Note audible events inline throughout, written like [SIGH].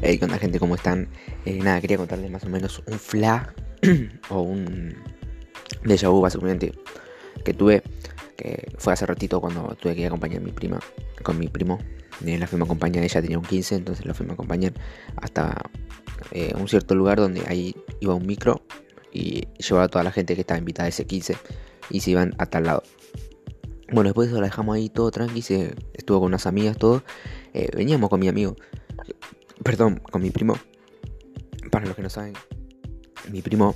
Hey, ¿qué onda gente? ¿Cómo están? Eh, nada, quería contarles más o menos un fla [CLEARS THROAT] o un déjà vu básicamente que tuve, que fue hace ratito cuando tuve que ir a acompañar a mi prima, con mi primo. Eh, la fuimos a acompañar, ella tenía un 15, entonces la fuimos a acompañar hasta eh, un cierto lugar donde ahí iba un micro y llevaba a toda la gente que estaba invitada a ese 15 y se iban a tal lado. Bueno, después de eso la dejamos ahí todo tranqui, se estuvo con unas amigas, todo. Eh, veníamos con mi amigo, perdón, con mi primo. Para los que no saben, mi primo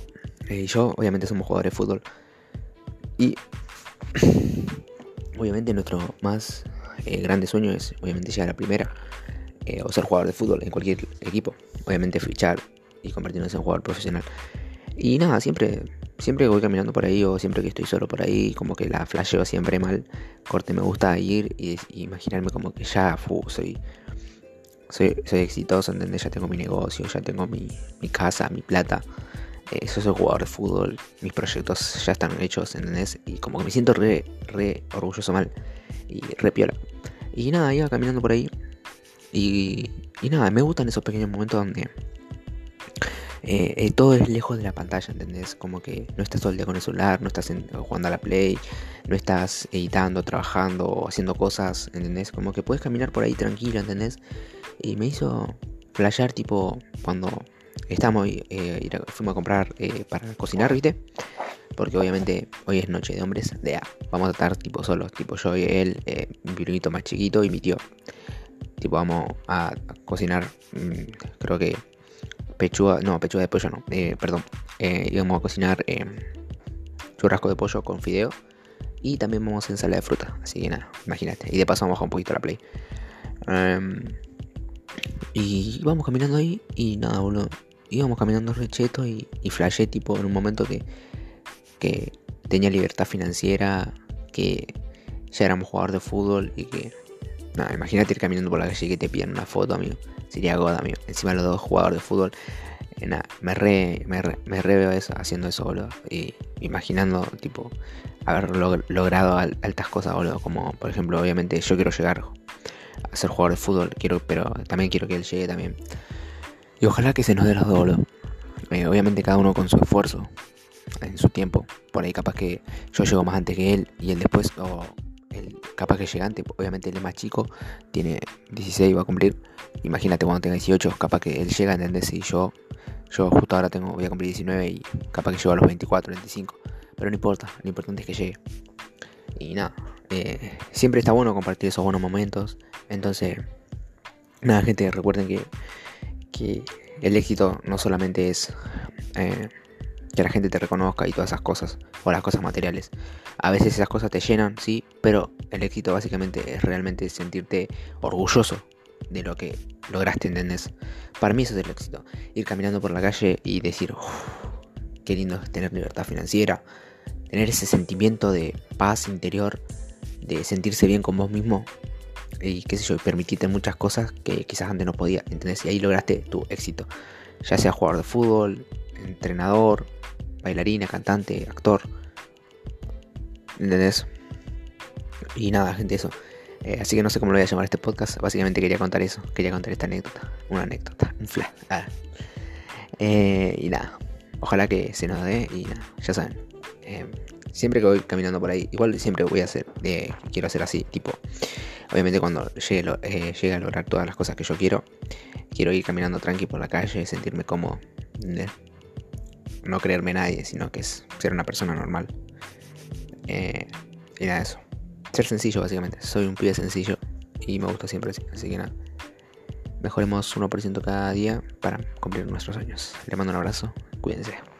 eh, y yo, obviamente, somos jugadores de fútbol. Y [CLEARS THROAT] obviamente, nuestro más eh, grande sueño es, obviamente, llegar a la primera o ser jugador de fútbol en cualquier equipo. Obviamente, fichar y convertirnos en jugador profesional. Y nada, siempre siempre voy caminando por ahí o siempre que estoy solo por ahí, como que la flasheo siempre mal. Corte, me gusta ir y, imaginarme como que ya soy, soy, soy, exitoso, ¿entendés? Ya tengo mi negocio, ya tengo mi, casa, mi plata. Eh, soy jugador de fútbol, mis proyectos ya están hechos, ¿entendés? Y como que me siento re, re orgulloso mal y re piola. Y nada, iba caminando por ahí. Y, y nada, me gustan esos pequeños momentos donde eh, eh, todo es lejos de la pantalla, ¿entendés? Como que no estás todo el con el celular, no estás jugando a la play, no estás editando, trabajando haciendo cosas, ¿entendés? Como que puedes caminar por ahí tranquilo, ¿entendés? Y me hizo flashear tipo cuando estábamos, eh, fuimos a comprar para cocinar, ¿viste? Porque obviamente hoy es noche de hombres de A. Vamos a estar tipo solos, tipo yo y él, mi piruito más chiquito y mi tío. Tipo vamos a, cocinar, mm, creo que pechuga, no, pechuga de pollo no, eh, perdón, eh, íbamos a cocinar eh, churrasco de pollo con fideo y también vamos a ensalada de fruta, así que nada, imagínate, y de paso vamos a un poquito la play. Em, y íbamos caminando ahí y nada, boludo, íbamos caminando recheto y, y flashé tipo en un momento que, que tenía libertad financiera, que ya éramos jugador de fútbol y que, nada, imagínate ir caminando por la calle y que te piden una foto, amigo. Sería God, amigo. Encima los dos jugadores de fútbol. Eh, nada, me re, me veo eso, haciendo eso, boludo. Y imaginando, tipo, haber logrado altas cosas, boludo. Como, por ejemplo, obviamente yo quiero llegar a ser jugador de fútbol, quiero, pero también quiero que él llegue también. Y ojalá que se nos dé los dos, boludo. Eh, obviamente cada uno con su esfuerzo, en su tiempo. Por ahí capaz que yo llego más antes que él y él después, o el capaz que llegante, obviamente es más chico, tiene 16, va a cumplir. Imagínate cuando tenga 18, capaz que él llega, ¿entendés? Y yo, yo justo ahora tengo, voy a cumplir 19 y capaz que llego a los 24, 25. Pero no importa, lo importante es que llegue. Y nada, eh, siempre está bueno compartir esos buenos momentos. Entonces, nada, gente, recuerden que, que el éxito no solamente es... Eh, que la gente te reconozca y todas esas cosas, o las cosas materiales. A veces esas cosas te llenan, sí, pero el éxito básicamente es realmente sentirte orgulloso de lo que lograste, ¿entendés? Para mí eso es el éxito. Ir caminando por la calle y decir, qué lindo es tener libertad financiera, tener ese sentimiento de paz interior, de sentirse bien con vos mismo y qué sé yo, permitirte muchas cosas que quizás antes no podía, ¿entendés? Y ahí lograste tu éxito. Ya sea jugador de fútbol, entrenador, bailarina, cantante, actor. ¿Entendés? Y nada, gente, eso. Eh, así que no sé cómo lo voy a llamar este podcast. Básicamente quería contar eso. Quería contar esta anécdota. Una anécdota. Un flash. Eh, y nada. Ojalá que se nos dé. Y nada, ya saben. Eh, siempre que voy caminando por ahí. Igual siempre voy a hacer. quiero hacer así. Tipo. Obviamente cuando llegue, llegue, a lograr todas las cosas que yo quiero. Quiero ir caminando tranqui por la calle. Sentirme cómodo. ¿entendés? No creerme nadie, sino que es ser una persona normal. Eh, y nada, eso. Ser sencillo, básicamente. Soy un pibe sencillo y me gusta siempre así. Así que nada. Mejoremos 1% cada día para cumplir nuestros sueños. Le mando un abrazo. Cuídense.